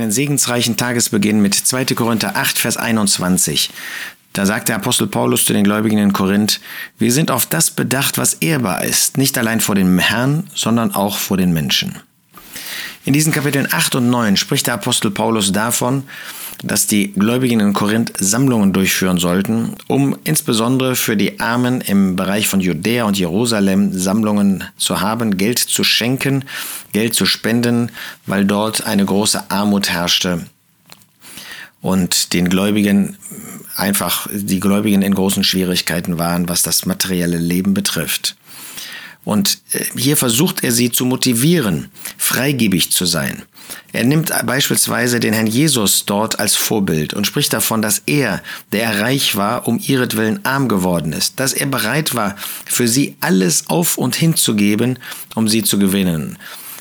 einen segensreichen Tagesbeginn mit 2. Korinther 8, Vers 21. Da sagt der Apostel Paulus zu den Gläubigen in Korinth, wir sind auf das bedacht, was ehrbar ist, nicht allein vor dem Herrn, sondern auch vor den Menschen. In diesen Kapiteln 8 und 9 spricht der Apostel Paulus davon, dass die Gläubigen in Korinth Sammlungen durchführen sollten, um insbesondere für die Armen im Bereich von Judäa und Jerusalem Sammlungen zu haben, Geld zu schenken, Geld zu spenden, weil dort eine große Armut herrschte und den Gläubigen einfach die Gläubigen in großen Schwierigkeiten waren, was das materielle Leben betrifft. Und äh, hier versucht er sie zu motivieren, freigebig zu sein. Er nimmt beispielsweise den Herrn Jesus dort als Vorbild und spricht davon, dass er, der reich war, um ihretwillen arm geworden ist, dass er bereit war, für sie alles auf und hinzugeben, um sie zu gewinnen.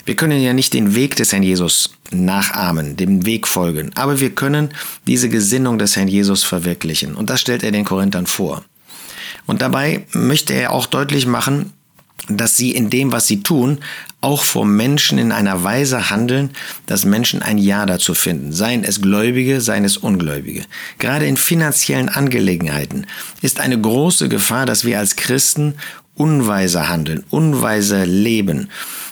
Wir können ja nicht den Weg des Herrn Jesus nachahmen, dem Weg folgen, aber wir können diese Gesinnung des Herrn Jesus verwirklichen. Und das stellt er den Korinthern vor. Und dabei möchte er auch deutlich machen, dass sie in dem, was sie tun, auch vor Menschen in einer Weise handeln, dass Menschen ein Ja dazu finden, seien es Gläubige, seien es Ungläubige. Gerade in finanziellen Angelegenheiten ist eine große Gefahr, dass wir als Christen unweise handeln, unweise leben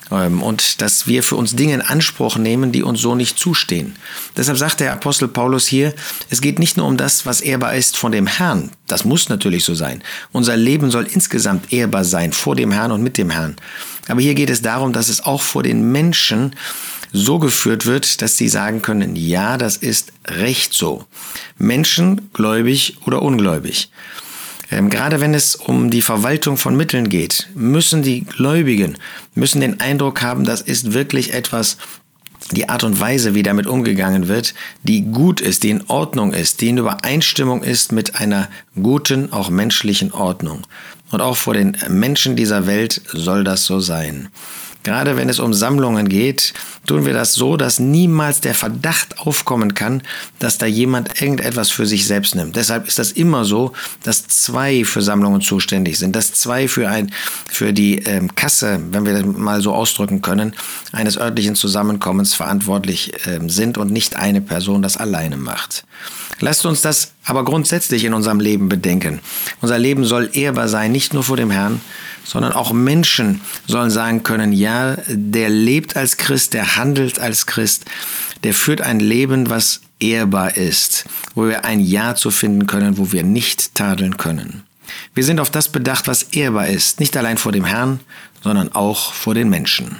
und dass wir für uns Dinge in Anspruch nehmen, die uns so nicht zustehen. Deshalb sagt der Apostel Paulus hier, es geht nicht nur um das, was ehrbar ist von dem Herrn. Das muss natürlich so sein. Unser Leben soll insgesamt ehrbar sein vor dem Herrn und mit dem Herrn. Aber hier geht es darum, dass es auch vor den Menschen so geführt wird, dass sie sagen können, ja, das ist recht so. Menschen, gläubig oder ungläubig. Ähm, gerade wenn es um die Verwaltung von Mitteln geht, müssen die Gläubigen, müssen den Eindruck haben, das ist wirklich etwas, die Art und Weise, wie damit umgegangen wird, die gut ist, die in Ordnung ist, die in Übereinstimmung ist mit einer guten, auch menschlichen Ordnung. Und auch vor den Menschen dieser Welt soll das so sein. Gerade wenn es um Sammlungen geht, tun wir das so, dass niemals der Verdacht aufkommen kann, dass da jemand irgendetwas für sich selbst nimmt. Deshalb ist das immer so, dass zwei für Sammlungen zuständig sind, dass zwei für, ein, für die ähm, Kasse, wenn wir das mal so ausdrücken können, eines örtlichen Zusammenkommens verantwortlich ähm, sind und nicht eine Person das alleine macht. Lasst uns das aber grundsätzlich in unserem Leben bedenken. Unser Leben soll ehrbar sein, nicht nur vor dem Herrn, sondern auch Menschen sollen sagen können, ja, der lebt als Christ, der handelt als Christ, der führt ein Leben, was ehrbar ist, wo wir ein Ja zu finden können, wo wir nicht tadeln können. Wir sind auf das bedacht, was ehrbar ist, nicht allein vor dem Herrn, sondern auch vor den Menschen.